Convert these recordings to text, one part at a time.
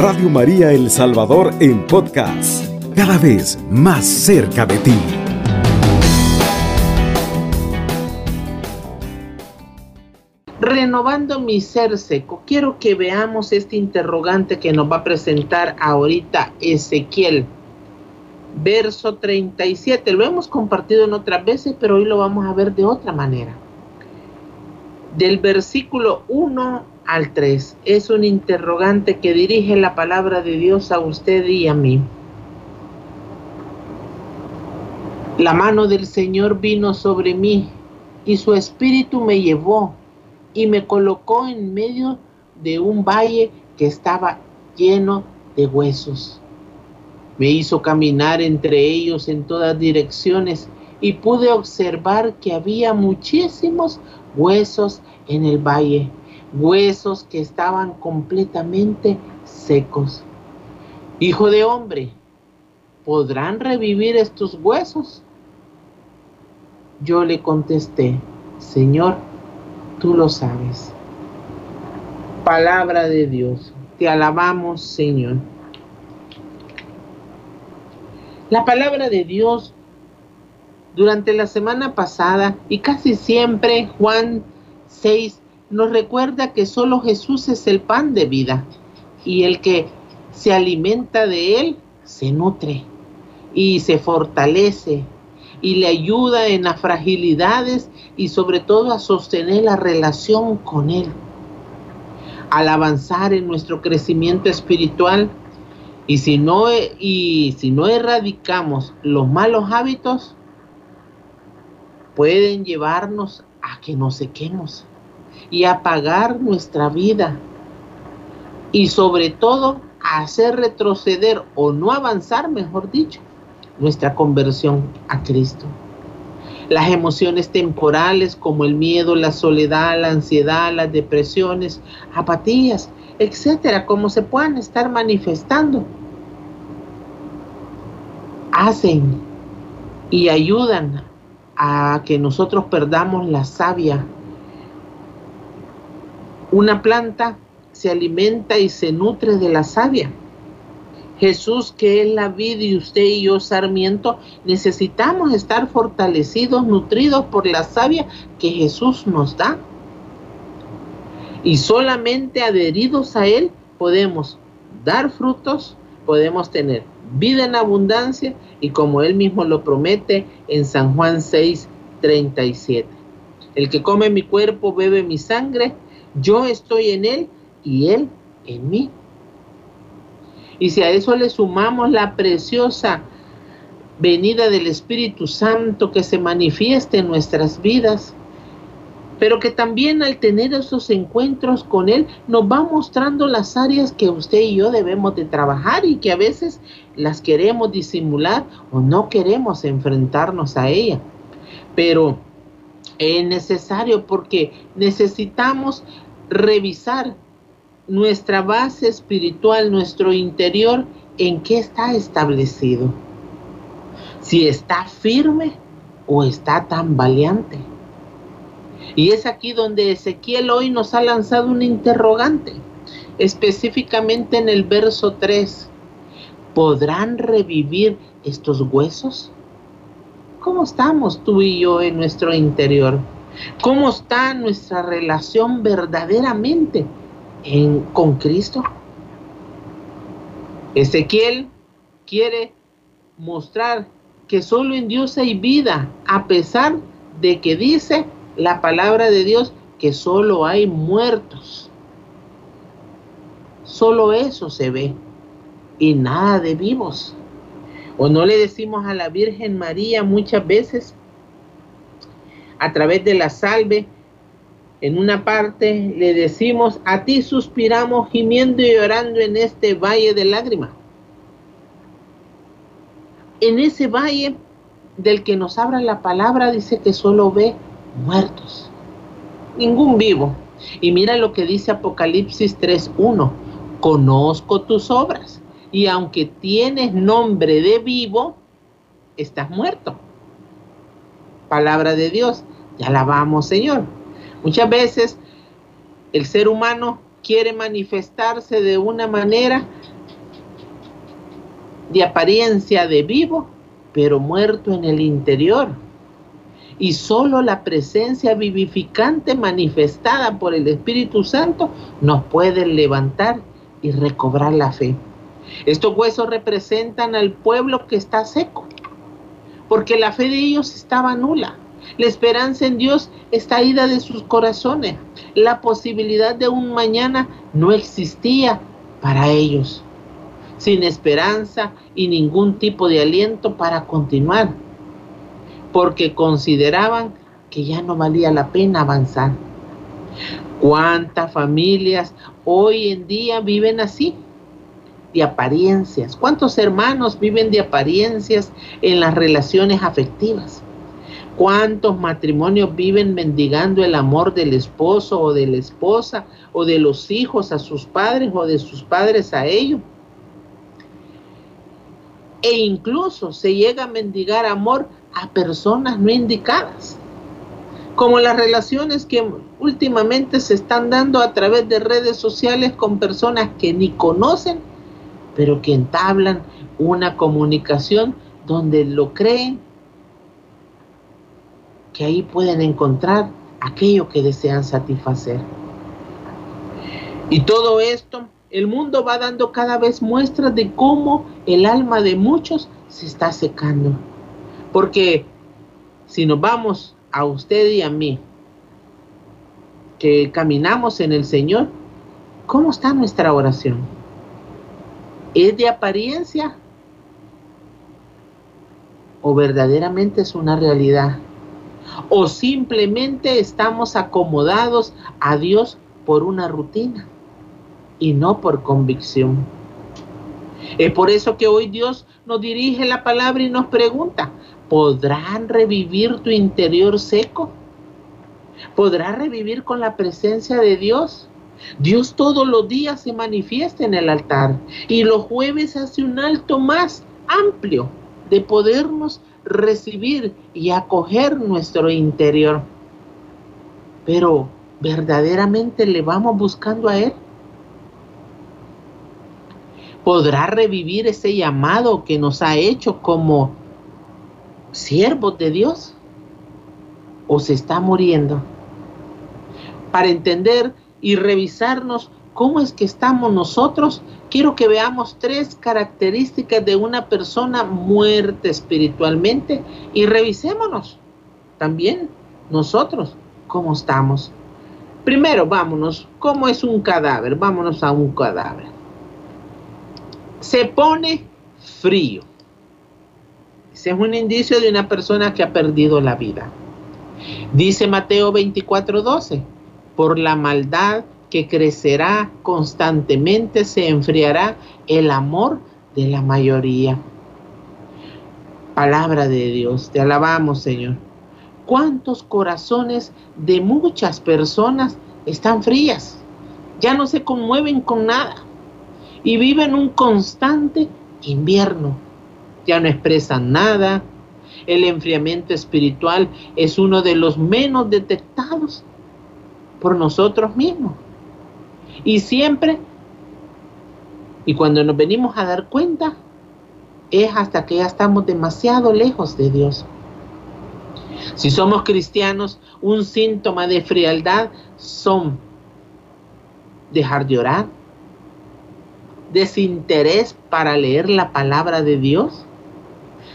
Radio María El Salvador en podcast, cada vez más cerca de ti. Renovando mi ser seco, quiero que veamos este interrogante que nos va a presentar ahorita Ezequiel verso 37. Lo hemos compartido en otras veces, pero hoy lo vamos a ver de otra manera. Del versículo 1 al 3 es un interrogante que dirige la palabra de Dios a usted y a mí. La mano del Señor vino sobre mí y su espíritu me llevó y me colocó en medio de un valle que estaba lleno de huesos. Me hizo caminar entre ellos en todas direcciones y pude observar que había muchísimos huesos en el valle, huesos que estaban completamente secos. Hijo de hombre, ¿podrán revivir estos huesos? Yo le contesté, Señor, tú lo sabes. Palabra de Dios, te alabamos, Señor. La palabra de Dios durante la semana pasada y casi siempre Juan 6 nos recuerda que solo Jesús es el pan de vida y el que se alimenta de él se nutre y se fortalece y le ayuda en las fragilidades y sobre todo a sostener la relación con él. Al avanzar en nuestro crecimiento espiritual, y si no, y si no erradicamos los malos hábitos, pueden llevarnos a que nos sequemos y apagar nuestra vida. Y sobre todo, hacer retroceder o no avanzar, mejor dicho, nuestra conversión a Cristo. Las emociones temporales como el miedo, la soledad, la ansiedad, las depresiones, apatías, etcétera, como se puedan estar manifestando, hacen y ayudan a que nosotros perdamos la savia. Una planta se alimenta y se nutre de la savia. Jesús, que es la vida y usted y yo, sarmiento, necesitamos estar fortalecidos, nutridos por la savia que Jesús nos da. Y solamente adheridos a Él podemos dar frutos, podemos tener vida en abundancia y como él mismo lo promete en San Juan 6, 37. El que come mi cuerpo, bebe mi sangre, yo estoy en él y él en mí. Y si a eso le sumamos la preciosa venida del Espíritu Santo que se manifieste en nuestras vidas, pero que también al tener esos encuentros con Él nos va mostrando las áreas que usted y yo debemos de trabajar y que a veces las queremos disimular o no queremos enfrentarnos a ella. Pero es necesario porque necesitamos revisar nuestra base espiritual, nuestro interior, en qué está establecido. Si está firme o está tan valiente. Y es aquí donde Ezequiel hoy nos ha lanzado un interrogante, específicamente en el verso 3. ¿Podrán revivir estos huesos? ¿Cómo estamos tú y yo en nuestro interior? ¿Cómo está nuestra relación verdaderamente en, con Cristo? Ezequiel quiere mostrar que solo en Dios hay vida, a pesar de que dice la palabra de Dios que solo hay muertos. Solo eso se ve y nada de vivos. O no le decimos a la Virgen María muchas veces a través de la salve, en una parte le decimos, a ti suspiramos gimiendo y llorando en este valle de lágrimas. En ese valle del que nos abra la palabra dice que solo ve muertos, ningún vivo. Y mira lo que dice Apocalipsis 3.1, conozco tus obras y aunque tienes nombre de vivo, estás muerto. Palabra de Dios, ya la vamos Señor. Muchas veces el ser humano quiere manifestarse de una manera de apariencia de vivo, pero muerto en el interior. Y solo la presencia vivificante manifestada por el Espíritu Santo nos puede levantar y recobrar la fe. Estos huesos representan al pueblo que está seco, porque la fe de ellos estaba nula. La esperanza en Dios está ida de sus corazones. La posibilidad de un mañana no existía para ellos. Sin esperanza y ningún tipo de aliento para continuar, porque consideraban que ya no valía la pena avanzar. ¿Cuántas familias hoy en día viven así? De apariencias. ¿Cuántos hermanos viven de apariencias en las relaciones afectivas? ¿Cuántos matrimonios viven mendigando el amor del esposo o de la esposa o de los hijos a sus padres o de sus padres a ellos? E incluso se llega a mendigar amor a personas no indicadas, como las relaciones que últimamente se están dando a través de redes sociales con personas que ni conocen, pero que entablan una comunicación donde lo creen que ahí pueden encontrar aquello que desean satisfacer. Y todo esto, el mundo va dando cada vez muestras de cómo el alma de muchos se está secando. Porque si nos vamos a usted y a mí, que caminamos en el Señor, ¿cómo está nuestra oración? ¿Es de apariencia? ¿O verdaderamente es una realidad? o simplemente estamos acomodados a Dios por una rutina y no por convicción. Es por eso que hoy Dios nos dirige la palabra y nos pregunta, ¿podrán revivir tu interior seco? ¿Podrás revivir con la presencia de Dios? Dios todos los días se manifiesta en el altar y los jueves hace un alto más amplio de podernos recibir y acoger nuestro interior. Pero verdaderamente le vamos buscando a Él. ¿Podrá revivir ese llamado que nos ha hecho como siervos de Dios? ¿O se está muriendo? Para entender y revisarnos cómo es que estamos nosotros quiero que veamos tres características de una persona muerta espiritualmente y revisémonos también nosotros cómo estamos. Primero, vámonos, ¿cómo es un cadáver? Vámonos a un cadáver. Se pone frío. Ese es un indicio de una persona que ha perdido la vida. Dice Mateo 24:12, por la maldad que crecerá constantemente, se enfriará el amor de la mayoría. Palabra de Dios, te alabamos Señor. ¿Cuántos corazones de muchas personas están frías? Ya no se conmueven con nada y viven un constante invierno. Ya no expresan nada. El enfriamiento espiritual es uno de los menos detectados por nosotros mismos. Y siempre, y cuando nos venimos a dar cuenta, es hasta que ya estamos demasiado lejos de Dios. Si somos cristianos, un síntoma de frialdad son dejar de orar, desinterés para leer la palabra de Dios,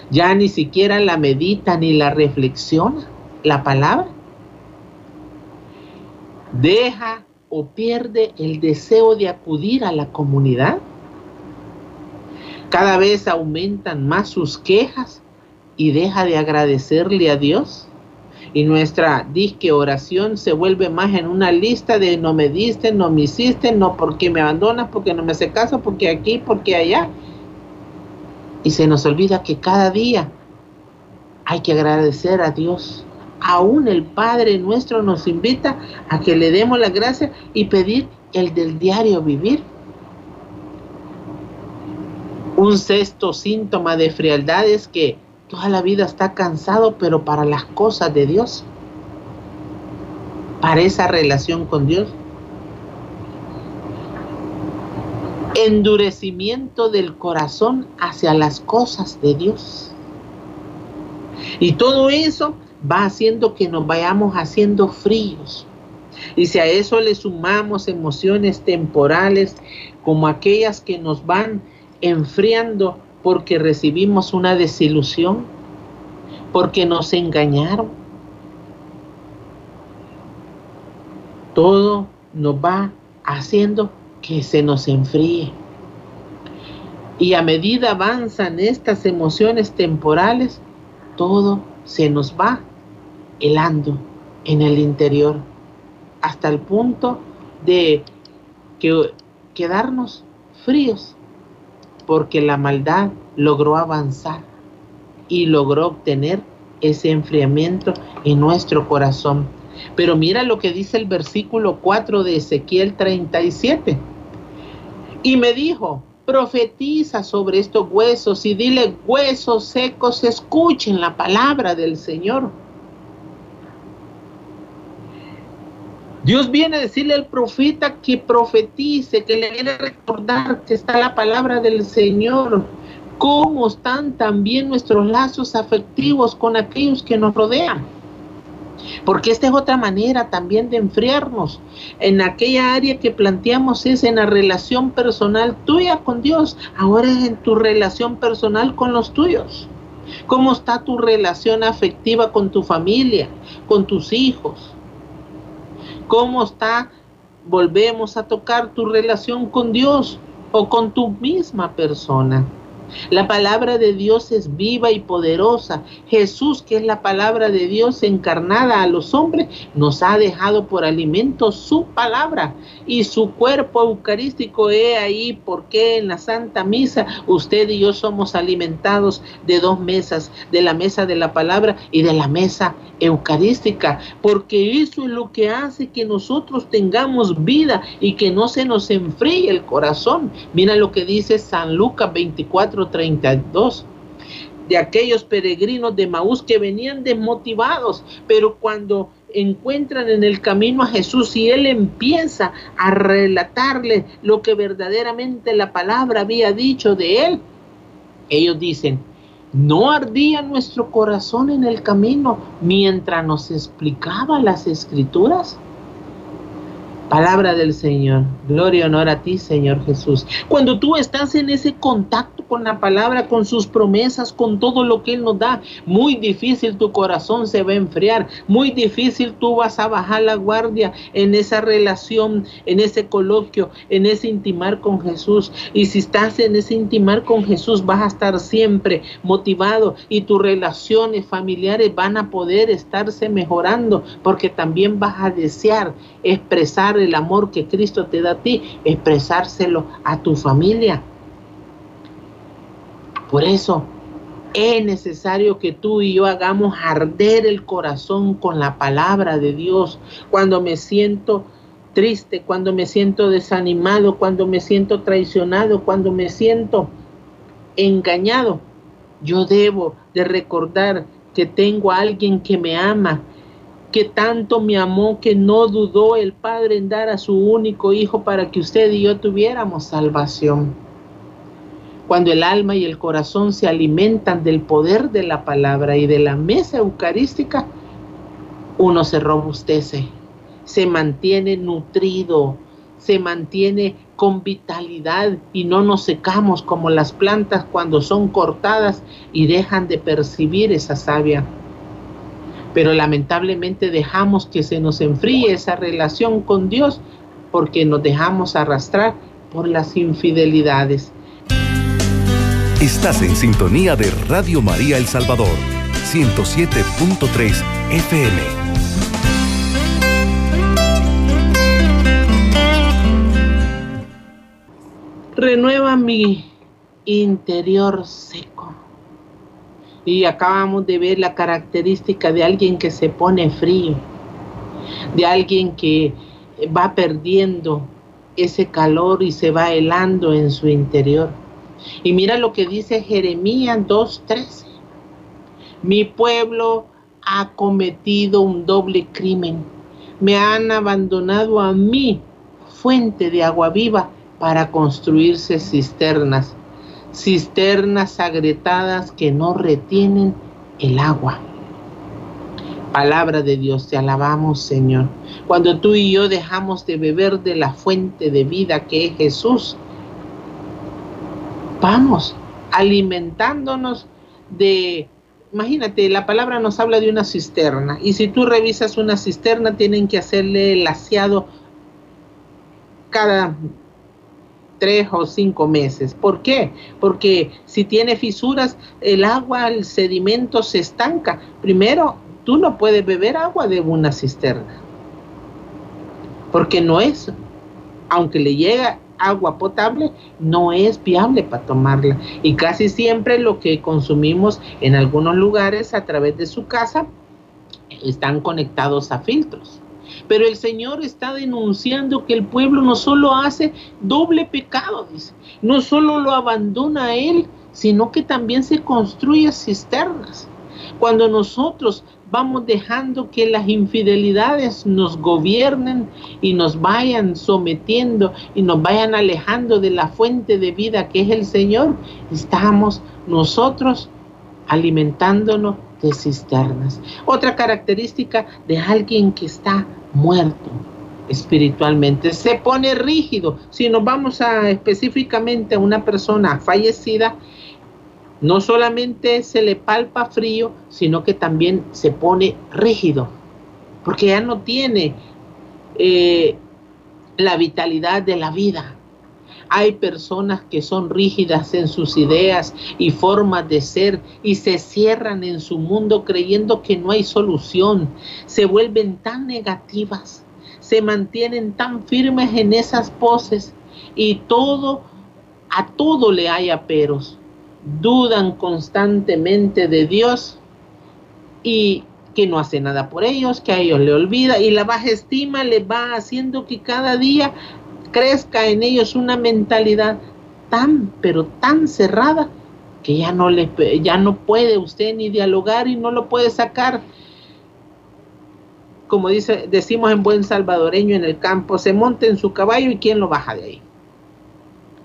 ya ni siquiera la medita ni la reflexiona la palabra. Deja o pierde el deseo de acudir a la comunidad. Cada vez aumentan más sus quejas y deja de agradecerle a Dios. Y nuestra disque oración se vuelve más en una lista de no me diste, no me hiciste, no porque me abandonas, porque no me hace caso, porque aquí, porque allá. Y se nos olvida que cada día hay que agradecer a Dios aún el Padre nuestro nos invita a que le demos la gracia y pedir el del diario vivir. Un sexto síntoma de frialdad es que toda la vida está cansado, pero para las cosas de Dios, para esa relación con Dios. endurecimiento del corazón hacia las cosas de Dios. Y todo eso va haciendo que nos vayamos haciendo fríos. Y si a eso le sumamos emociones temporales como aquellas que nos van enfriando porque recibimos una desilusión, porque nos engañaron, todo nos va haciendo que se nos enfríe. Y a medida avanzan estas emociones temporales, todo se nos va helando en el interior, hasta el punto de que, quedarnos fríos, porque la maldad logró avanzar y logró obtener ese enfriamiento en nuestro corazón. Pero mira lo que dice el versículo 4 de Ezequiel 37. Y me dijo, profetiza sobre estos huesos y dile, huesos secos, escuchen la palabra del Señor. Dios viene a decirle al profeta que profetice, que le viene a recordar que está la palabra del Señor. Cómo están también nuestros lazos afectivos con aquellos que nos rodean. Porque esta es otra manera también de enfriarnos. En aquella área que planteamos es en la relación personal tuya con Dios. Ahora es en tu relación personal con los tuyos. ¿Cómo está tu relación afectiva con tu familia, con tus hijos? ¿Cómo está? Volvemos a tocar tu relación con Dios o con tu misma persona. La palabra de Dios es viva y poderosa. Jesús, que es la palabra de Dios encarnada a los hombres, nos ha dejado por alimento su palabra y su cuerpo eucarístico. He ahí porque en la Santa Misa usted y yo somos alimentados de dos mesas, de la mesa de la palabra y de la mesa eucarística, porque eso es lo que hace que nosotros tengamos vida y que no se nos enfríe el corazón. Mira lo que dice San Lucas 24 32 de aquellos peregrinos de Maús que venían desmotivados, pero cuando encuentran en el camino a Jesús y Él empieza a relatarle lo que verdaderamente la palabra había dicho de Él, ellos dicen, ¿no ardía nuestro corazón en el camino mientras nos explicaba las escrituras? Palabra del Señor. Gloria y honor a ti, Señor Jesús. Cuando tú estás en ese contacto con la palabra, con sus promesas, con todo lo que Él nos da, muy difícil tu corazón se va a enfriar. Muy difícil tú vas a bajar la guardia en esa relación, en ese coloquio, en ese intimar con Jesús. Y si estás en ese intimar con Jesús, vas a estar siempre motivado y tus relaciones familiares van a poder estarse mejorando porque también vas a desear expresar el amor que Cristo te da a ti, expresárselo a tu familia. Por eso es necesario que tú y yo hagamos arder el corazón con la palabra de Dios. Cuando me siento triste, cuando me siento desanimado, cuando me siento traicionado, cuando me siento engañado, yo debo de recordar que tengo a alguien que me ama, que tanto me amó que no dudó el Padre en dar a su único Hijo para que usted y yo tuviéramos salvación. Cuando el alma y el corazón se alimentan del poder de la palabra y de la mesa eucarística, uno se robustece, se mantiene nutrido, se mantiene con vitalidad y no nos secamos como las plantas cuando son cortadas y dejan de percibir esa savia pero lamentablemente dejamos que se nos enfríe esa relación con Dios porque nos dejamos arrastrar por las infidelidades. Estás en sintonía de Radio María El Salvador, 107.3 FM. Renueva mi interior seco y acabamos de ver la característica de alguien que se pone frío, de alguien que va perdiendo ese calor y se va helando en su interior. Y mira lo que dice Jeremías 2.13. Mi pueblo ha cometido un doble crimen. Me han abandonado a mí, fuente de agua viva, para construirse cisternas, cisternas agrietadas que no retienen el agua. Palabra de Dios, te alabamos Señor. Cuando tú y yo dejamos de beber de la fuente de vida que es Jesús, vamos alimentándonos de, imagínate, la palabra nos habla de una cisterna y si tú revisas una cisterna tienen que hacerle el aseado cada tres o cinco meses. ¿Por qué? Porque si tiene fisuras, el agua, el sedimento se estanca. Primero, tú no puedes beber agua de una cisterna. Porque no es, aunque le llega agua potable, no es viable para tomarla. Y casi siempre lo que consumimos en algunos lugares a través de su casa están conectados a filtros. Pero el Señor está denunciando que el pueblo no solo hace doble pecado, dice, no solo lo abandona a Él, sino que también se construye cisternas. Cuando nosotros vamos dejando que las infidelidades nos gobiernen y nos vayan sometiendo y nos vayan alejando de la fuente de vida que es el Señor, estamos nosotros alimentándonos de cisternas. Otra característica de alguien que está muerto espiritualmente, se pone rígido. Si nos vamos a específicamente a una persona fallecida, no solamente se le palpa frío, sino que también se pone rígido, porque ya no tiene eh, la vitalidad de la vida. Hay personas que son rígidas en sus ideas y formas de ser y se cierran en su mundo creyendo que no hay solución. Se vuelven tan negativas, se mantienen tan firmes en esas poses y todo, a todo le hay peros. Dudan constantemente de Dios y que no hace nada por ellos, que a ellos le olvida y la baja estima le va haciendo que cada día crezca en ellos una mentalidad tan, pero tan cerrada que ya no, le, ya no puede usted ni dialogar y no lo puede sacar. Como dice, decimos en buen salvadoreño en el campo, se monte en su caballo y quién lo baja de ahí.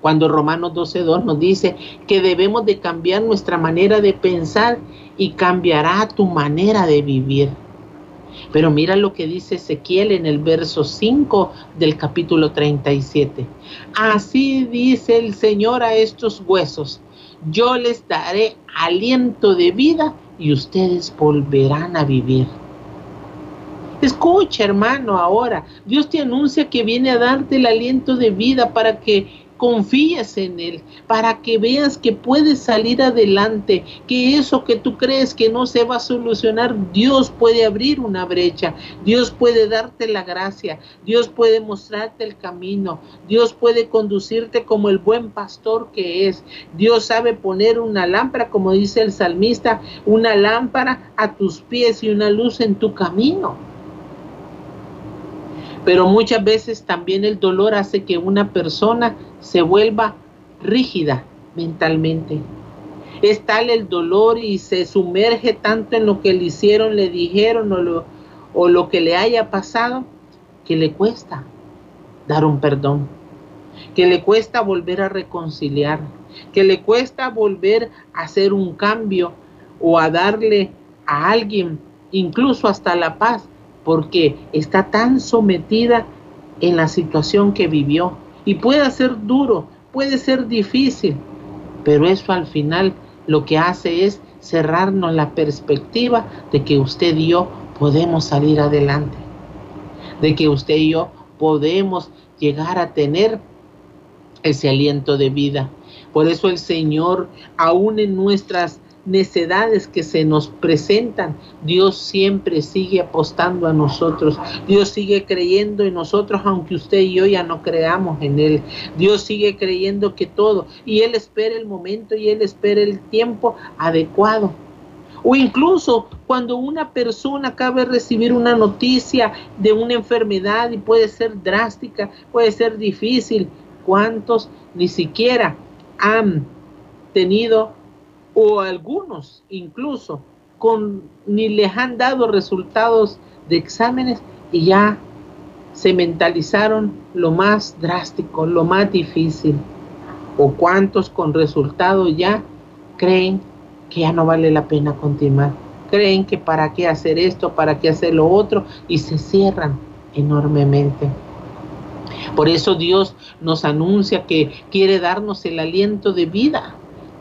Cuando Romanos 12.2 nos dice que debemos de cambiar nuestra manera de pensar y cambiará tu manera de vivir. Pero mira lo que dice Ezequiel en el verso 5 del capítulo 37. Así dice el Señor a estos huesos, yo les daré aliento de vida y ustedes volverán a vivir. Escucha, hermano, ahora. Dios te anuncia que viene a darte el aliento de vida para que confíes en Él, para que veas que puedes salir adelante, que eso que tú crees que no se va a solucionar, Dios puede abrir una brecha, Dios puede darte la gracia, Dios puede mostrarte el camino, Dios puede conducirte como el buen pastor que es, Dios sabe poner una lámpara, como dice el salmista, una lámpara a tus pies y una luz en tu camino. Pero muchas veces también el dolor hace que una persona se vuelva rígida mentalmente. Es tal el dolor y se sumerge tanto en lo que le hicieron, le dijeron o lo, o lo que le haya pasado, que le cuesta dar un perdón, que le cuesta volver a reconciliar, que le cuesta volver a hacer un cambio o a darle a alguien incluso hasta la paz porque está tan sometida en la situación que vivió. Y puede ser duro, puede ser difícil, pero eso al final lo que hace es cerrarnos la perspectiva de que usted y yo podemos salir adelante, de que usted y yo podemos llegar a tener ese aliento de vida. Por eso el Señor, aún en nuestras necedades que se nos presentan, Dios siempre sigue apostando a nosotros. Dios sigue creyendo en nosotros, aunque usted y yo ya no creamos en Él. Dios sigue creyendo que todo, y Él espera el momento y Él espera el tiempo adecuado. O incluso cuando una persona acaba de recibir una noticia de una enfermedad y puede ser drástica, puede ser difícil, ¿cuántos ni siquiera han tenido o algunos incluso con ni les han dado resultados de exámenes y ya se mentalizaron lo más drástico, lo más difícil? ¿O cuántos con resultado ya creen que ya no vale la pena continuar? Creen que para qué hacer esto, para qué hacer lo otro y se cierran enormemente. Por eso Dios nos anuncia que quiere darnos el aliento de vida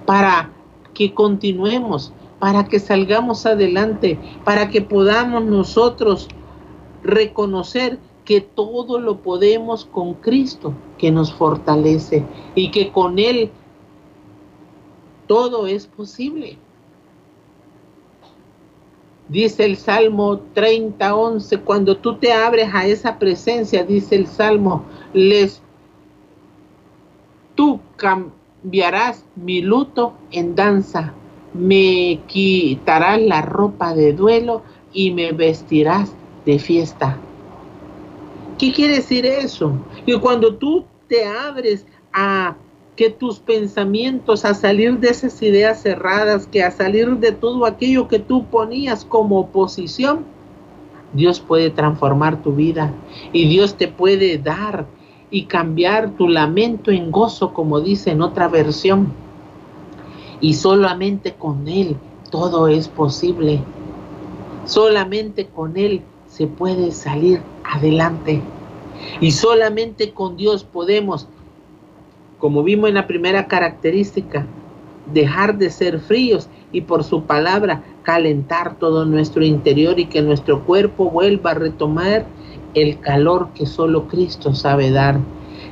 para que continuemos, para que salgamos adelante, para que podamos nosotros reconocer que todo lo podemos con Cristo que nos fortalece y que con Él todo es posible. Dice el Salmo 30, 11, cuando tú te abres a esa presencia, dice el Salmo, les, tú mi luto en danza, me quitarás la ropa de duelo y me vestirás de fiesta. ¿Qué quiere decir eso? Que cuando tú te abres a que tus pensamientos, a salir de esas ideas cerradas, que a salir de todo aquello que tú ponías como oposición, Dios puede transformar tu vida y Dios te puede dar y cambiar tu lamento en gozo, como dice en otra versión. Y solamente con Él todo es posible. Solamente con Él se puede salir adelante. Y solamente con Dios podemos como vimos en la primera característica, dejar de ser fríos y por su palabra calentar todo nuestro interior y que nuestro cuerpo vuelva a retomar el calor que solo Cristo sabe dar.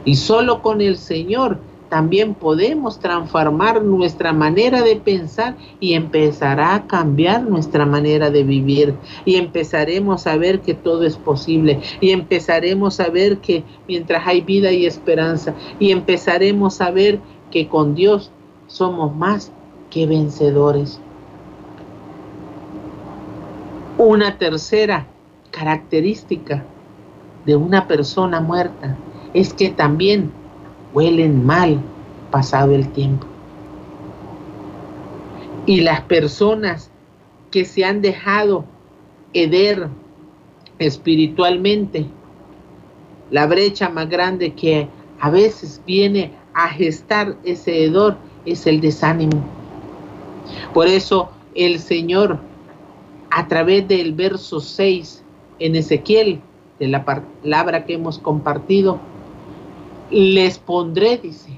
Y solo con el Señor también podemos transformar nuestra manera de pensar y empezará a cambiar nuestra manera de vivir. Y empezaremos a ver que todo es posible. Y empezaremos a ver que mientras hay vida y esperanza. Y empezaremos a ver que con Dios somos más que vencedores. Una tercera característica de una persona muerta es que también huelen mal pasado el tiempo. Y las personas que se han dejado heder espiritualmente, la brecha más grande que a veces viene a gestar ese hedor es el desánimo. Por eso el Señor, a través del verso 6 en Ezequiel, de la palabra que hemos compartido, les pondré, dice,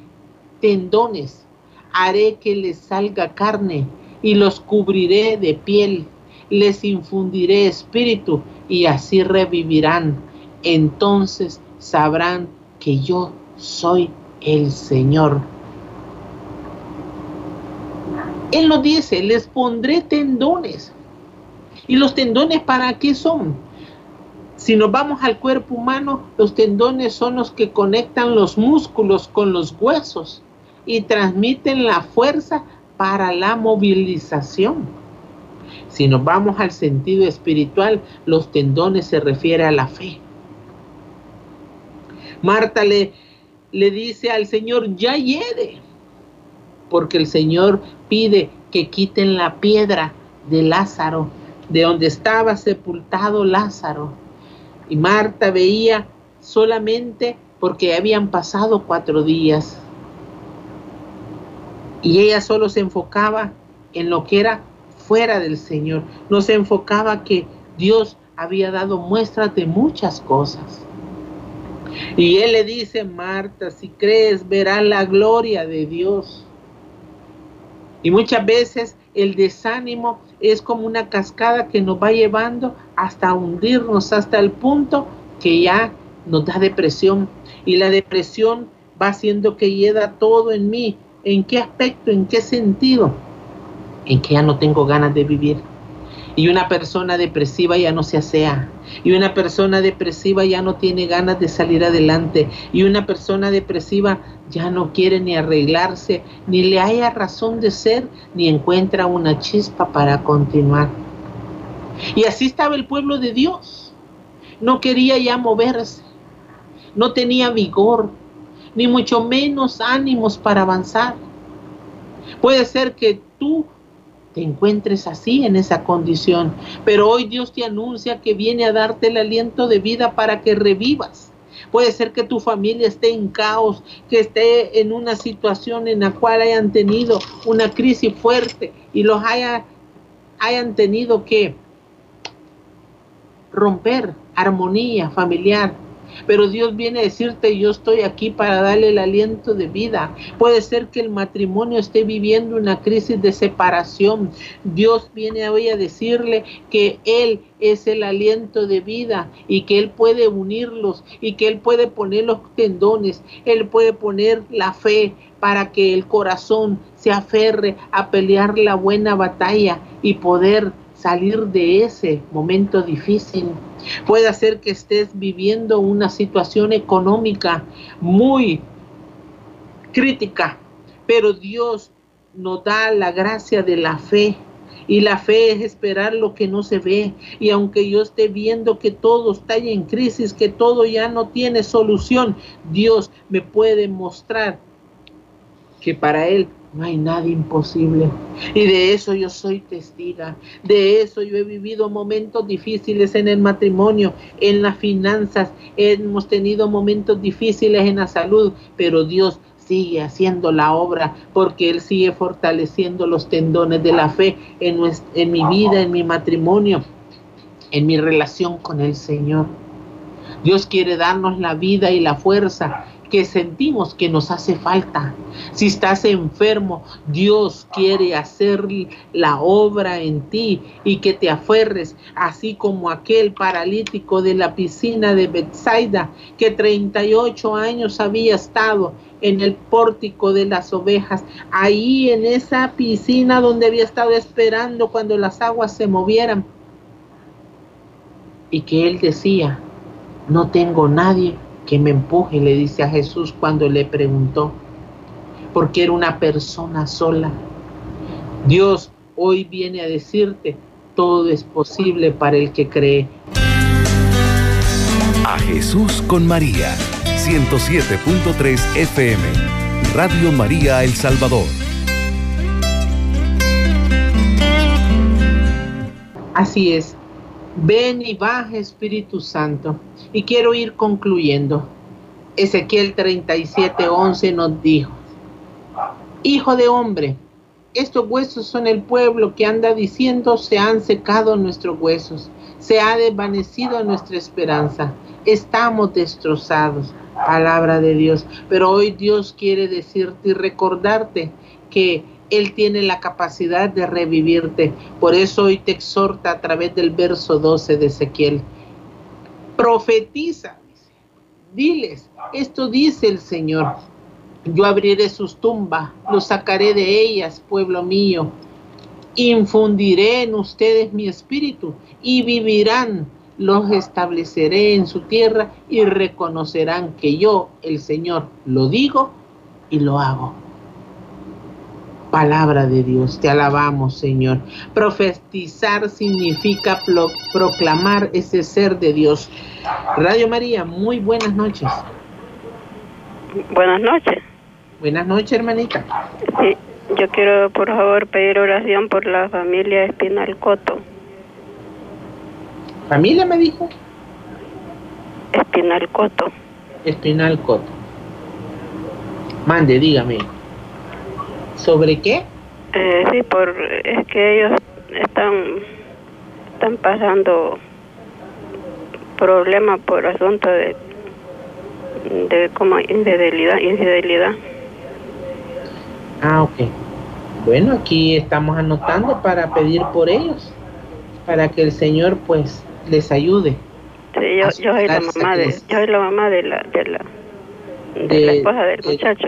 tendones, haré que les salga carne y los cubriré de piel, les infundiré espíritu y así revivirán. Entonces sabrán que yo soy el Señor. Él lo dice, les pondré tendones. ¿Y los tendones para qué son? Si nos vamos al cuerpo humano, los tendones son los que conectan los músculos con los huesos y transmiten la fuerza para la movilización. Si nos vamos al sentido espiritual, los tendones se refiere a la fe. Marta le, le dice al Señor, ya hiede, porque el Señor pide que quiten la piedra de Lázaro, de donde estaba sepultado Lázaro y Marta veía solamente porque habían pasado cuatro días. Y ella solo se enfocaba en lo que era fuera del Señor. No se enfocaba que Dios había dado muestras de muchas cosas. Y él le dice, Marta, si crees, verás la gloria de Dios. Y muchas veces el desánimo es como una cascada que nos va llevando hasta hundirnos, hasta el punto que ya nos da depresión. Y la depresión va haciendo que hieda todo en mí. ¿En qué aspecto? ¿En qué sentido? En que ya no tengo ganas de vivir. Y una persona depresiva ya no se asea. Y una persona depresiva ya no tiene ganas de salir adelante. Y una persona depresiva ya no quiere ni arreglarse, ni le haya razón de ser, ni encuentra una chispa para continuar. Y así estaba el pueblo de Dios. No quería ya moverse. No tenía vigor, ni mucho menos ánimos para avanzar. Puede ser que tú te encuentres así en esa condición. Pero hoy Dios te anuncia que viene a darte el aliento de vida para que revivas. Puede ser que tu familia esté en caos, que esté en una situación en la cual hayan tenido una crisis fuerte y los haya, hayan tenido que romper armonía familiar, pero Dios viene a decirte, yo estoy aquí para darle el aliento de vida. Puede ser que el matrimonio esté viviendo una crisis de separación. Dios viene hoy a decirle que Él es el aliento de vida y que Él puede unirlos y que Él puede poner los tendones, Él puede poner la fe para que el corazón se aferre a pelear la buena batalla y poder salir de ese momento difícil. Puede ser que estés viviendo una situación económica muy crítica, pero Dios nos da la gracia de la fe. Y la fe es esperar lo que no se ve. Y aunque yo esté viendo que todo está en crisis, que todo ya no tiene solución, Dios me puede mostrar que para Él no hay nada imposible. Y de eso yo soy testiga. De eso yo he vivido momentos difíciles en el matrimonio, en las finanzas. Hemos tenido momentos difíciles en la salud, pero Dios sigue haciendo la obra porque Él sigue fortaleciendo los tendones de la fe en, en mi vida, en mi matrimonio, en mi relación con el Señor. Dios quiere darnos la vida y la fuerza que sentimos que nos hace falta. Si estás enfermo, Dios quiere hacer la obra en ti y que te aferres, así como aquel paralítico de la piscina de Bethsaida, que 38 años había estado en el pórtico de las ovejas, ahí en esa piscina donde había estado esperando cuando las aguas se movieran. Y que él decía, no tengo nadie que me empuje, le dice a Jesús cuando le preguntó, porque era una persona sola. Dios hoy viene a decirte, todo es posible para el que cree. A Jesús con María, 107.3 FM, Radio María El Salvador. Así es. Ven y baja Espíritu Santo. Y quiero ir concluyendo. Ezequiel 37:11 nos dijo, Hijo de hombre, estos huesos son el pueblo que anda diciendo se han secado nuestros huesos, se ha desvanecido nuestra esperanza, estamos destrozados. Palabra de Dios. Pero hoy Dios quiere decirte y recordarte que él tiene la capacidad de revivirte. Por eso hoy te exhorta a través del verso 12 de Ezequiel. Profetiza, diles, esto dice el Señor. Yo abriré sus tumbas, los sacaré de ellas, pueblo mío. Infundiré en ustedes mi espíritu y vivirán. Los estableceré en su tierra y reconocerán que yo, el Señor, lo digo y lo hago palabra de Dios. Te alabamos, Señor. Profetizar significa proclamar ese ser de Dios. Radio María, muy buenas noches. Buenas noches. Buenas noches, hermanita. Sí, yo quiero, por favor, pedir oración por la familia Espinal Coto. ¿Familia me dijo? Espinal Coto. Espinal Coto. Mande, dígame. ¿Sobre qué? Eh, sí, por, es que ellos están, están pasando problemas por asunto de, de como infidelidad, infidelidad. Ah, ok. Bueno, aquí estamos anotando para pedir por ellos, para que el Señor pues les ayude. Sí, yo, yo soy la mamá de, yo soy la mamá de la, de la, de, la esposa del muchacho.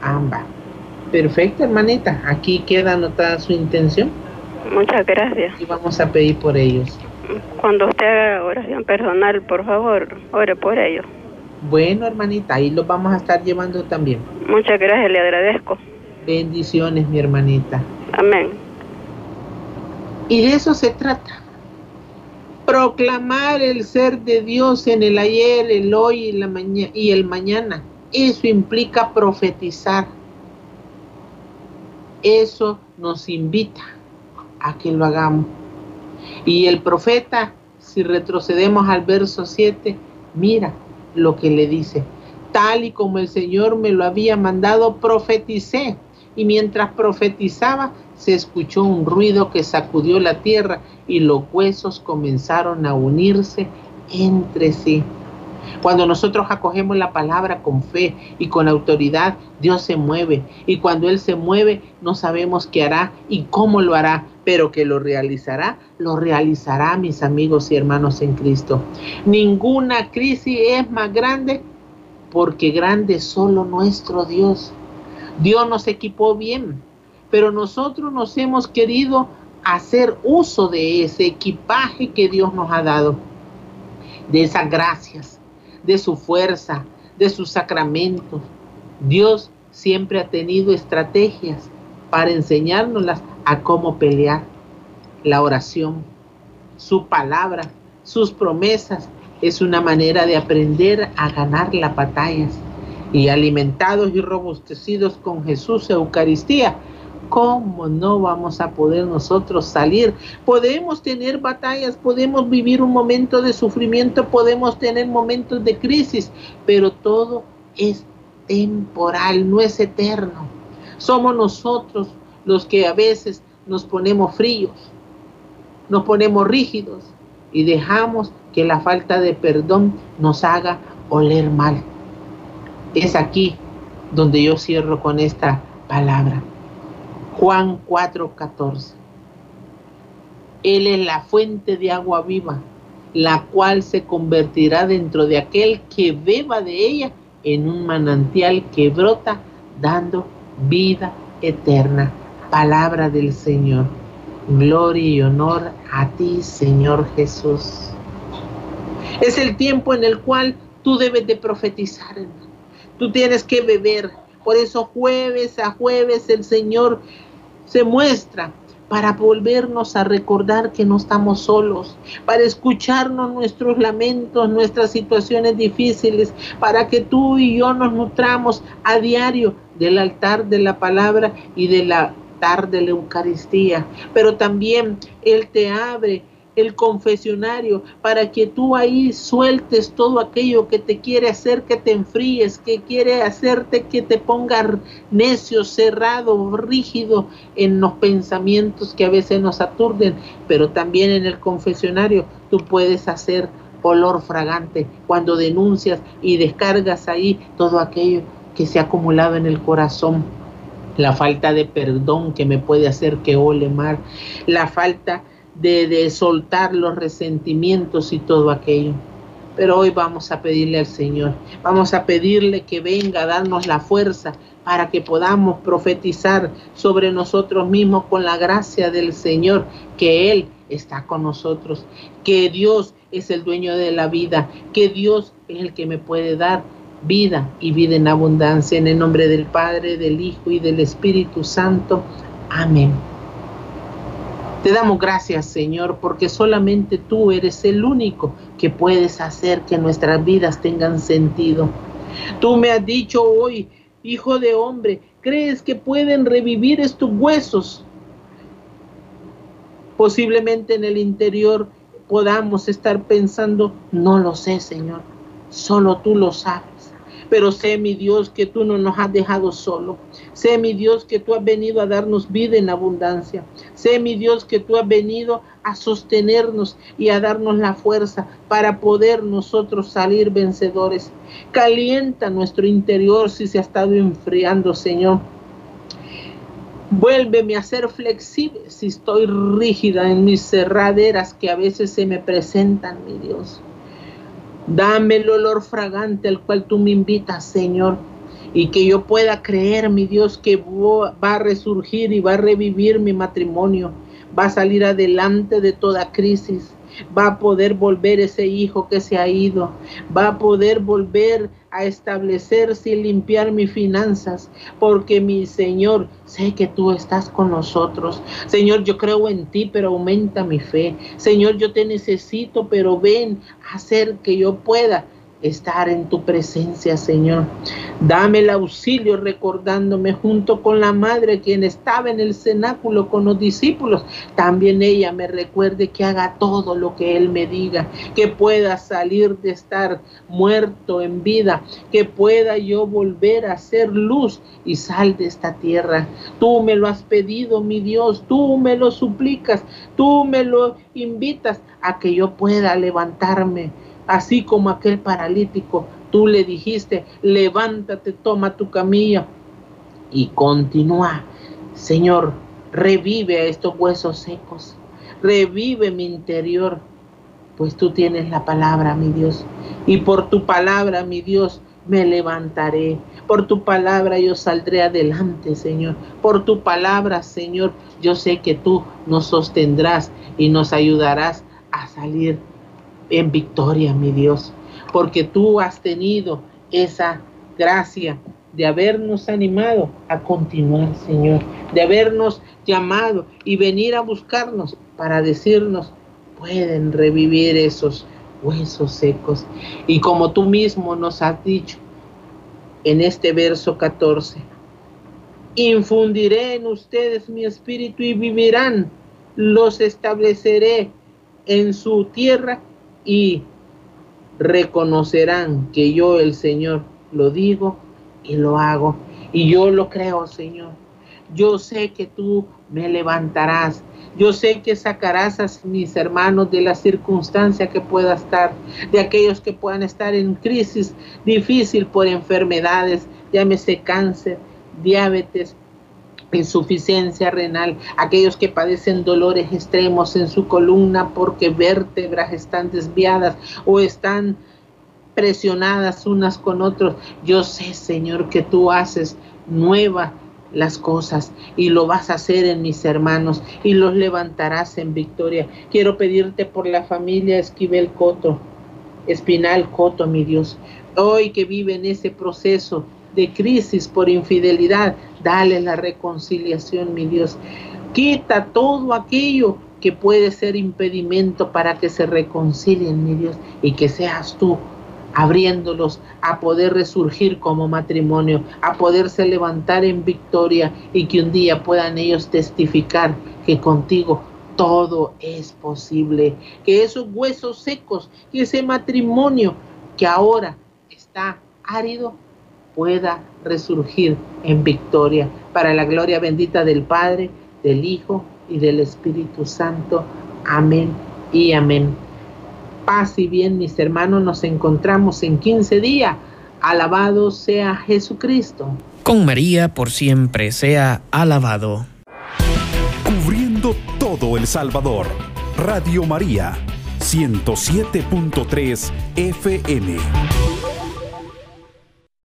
Amba. Perfecto, hermanita. Aquí queda anotada su intención. Muchas gracias. Y vamos a pedir por ellos. Cuando usted haga oración personal, por favor, ore por ellos. Bueno, hermanita, ahí los vamos a estar llevando también. Muchas gracias, le agradezco. Bendiciones, mi hermanita. Amén. Y de eso se trata. Proclamar el ser de Dios en el ayer, el hoy y, la y el mañana. Eso implica profetizar eso nos invita a que lo hagamos. Y el profeta, si retrocedemos al verso 7, mira lo que le dice. Tal y como el Señor me lo había mandado, profeticé. Y mientras profetizaba, se escuchó un ruido que sacudió la tierra y los huesos comenzaron a unirse entre sí. Cuando nosotros acogemos la palabra con fe y con autoridad, Dios se mueve. Y cuando Él se mueve, no sabemos qué hará y cómo lo hará, pero que lo realizará, lo realizará, mis amigos y hermanos en Cristo. Ninguna crisis es más grande porque grande es solo nuestro Dios. Dios nos equipó bien, pero nosotros nos hemos querido hacer uso de ese equipaje que Dios nos ha dado, de esas gracias, de su fuerza, de sus sacramentos. Dios siempre ha tenido estrategias para enseñárnoslas a cómo pelear. La oración, su palabra, sus promesas es una manera de aprender a ganar las batallas. Y alimentados y robustecidos con Jesús Eucaristía, ¿cómo no vamos a poder nosotros salir? Podemos tener batallas, podemos vivir un momento de sufrimiento, podemos tener momentos de crisis, pero todo es temporal, no es eterno. Somos nosotros los que a veces nos ponemos fríos, nos ponemos rígidos y dejamos que la falta de perdón nos haga oler mal. Es aquí donde yo cierro con esta palabra. Juan 4:14. Él es la fuente de agua viva, la cual se convertirá dentro de aquel que beba de ella en un manantial que brota dando vida eterna. Palabra del Señor. Gloria y honor a ti, Señor Jesús. Es el tiempo en el cual tú debes de profetizar, Tú tienes que beber. Por eso jueves a jueves el Señor se muestra para volvernos a recordar que no estamos solos, para escucharnos nuestros lamentos, nuestras situaciones difíciles, para que tú y yo nos nutramos a diario del altar de la palabra y del altar de la Eucaristía. Pero también Él te abre el confesionario para que tú ahí sueltes todo aquello que te quiere hacer que te enfríes, que quiere hacerte que te ponga necio, cerrado, rígido en los pensamientos que a veces nos aturden, pero también en el confesionario tú puedes hacer olor fragante cuando denuncias y descargas ahí todo aquello que se ha acumulado en el corazón. La falta de perdón que me puede hacer que ole mal, la falta de, soltar los resentimientos y todo aquello. Pero hoy vamos a pedirle al Señor, vamos a pedirle que venga a darnos la fuerza para que podamos profetizar sobre nosotros mismos con la gracia del Señor, que Él está con nosotros, que Dios es el dueño de la vida, que Dios es el que me puede dar vida y vida en abundancia. En el nombre del Padre, del Hijo y del Espíritu Santo. Amén. Te damos gracias, Señor, porque solamente tú eres el único que puedes hacer que nuestras vidas tengan sentido. Tú me has dicho hoy, hijo de hombre, ¿crees que pueden revivir estos huesos? Posiblemente en el interior podamos estar pensando, no lo sé, Señor, solo tú lo sabes. Pero sé, mi Dios, que tú no nos has dejado solo. Sé, mi Dios, que tú has venido a darnos vida en abundancia. Sé, mi Dios, que tú has venido a sostenernos y a darnos la fuerza para poder nosotros salir vencedores. Calienta nuestro interior si se ha estado enfriando, Señor. Vuélveme a ser flexible si estoy rígida en mis cerraderas que a veces se me presentan, mi Dios. Dame el olor fragante al cual tú me invitas, Señor, y que yo pueda creer, mi Dios, que va a resurgir y va a revivir mi matrimonio, va a salir adelante de toda crisis, va a poder volver ese hijo que se ha ido, va a poder volver a establecerse y limpiar mis finanzas, porque mi Señor, sé que tú estás con nosotros. Señor, yo creo en ti, pero aumenta mi fe. Señor, yo te necesito, pero ven a hacer que yo pueda estar en tu presencia, Señor. Dame el auxilio recordándome junto con la madre quien estaba en el cenáculo con los discípulos. También ella me recuerde que haga todo lo que Él me diga, que pueda salir de estar muerto en vida, que pueda yo volver a ser luz y sal de esta tierra. Tú me lo has pedido, mi Dios, tú me lo suplicas, tú me lo invitas a que yo pueda levantarme así como aquel paralítico, tú le dijiste, levántate, toma tu camilla y continúa. Señor, revive a estos huesos secos, revive mi interior, pues tú tienes la palabra, mi Dios. Y por tu palabra, mi Dios, me levantaré. Por tu palabra yo saldré adelante, Señor. Por tu palabra, Señor, yo sé que tú nos sostendrás y nos ayudarás a salir en victoria, mi Dios, porque tú has tenido esa gracia de habernos animado a continuar, Señor, de habernos llamado y venir a buscarnos para decirnos, pueden revivir esos huesos secos. Y como tú mismo nos has dicho en este verso 14, infundiré en ustedes mi espíritu y vivirán, los estableceré en su tierra y reconocerán que yo el Señor lo digo y lo hago. Y yo lo creo, Señor. Yo sé que tú me levantarás. Yo sé que sacarás a mis hermanos de la circunstancia que pueda estar, de aquellos que puedan estar en crisis difícil por enfermedades, llámese cáncer, diabetes, insuficiencia renal, aquellos que padecen dolores extremos en su columna porque vértebras están desviadas o están presionadas unas con otros. Yo sé, Señor, que tú haces nuevas las cosas y lo vas a hacer en mis hermanos y los levantarás en victoria. Quiero pedirte por la familia Esquivel Coto, Espinal Coto, mi Dios, hoy que vive en ese proceso de crisis por infidelidad, dale la reconciliación, mi Dios. Quita todo aquello que puede ser impedimento para que se reconcilien, mi Dios, y que seas tú abriéndolos a poder resurgir como matrimonio, a poderse levantar en victoria y que un día puedan ellos testificar que contigo todo es posible, que esos huesos secos, que ese matrimonio que ahora está árido, pueda resurgir en victoria para la gloria bendita del Padre, del Hijo y del Espíritu Santo. Amén y amén. Paz y bien, mis hermanos, nos encontramos en 15 días. Alabado sea Jesucristo. Con María por siempre sea alabado. Cubriendo todo El Salvador. Radio María, 107.3 FM.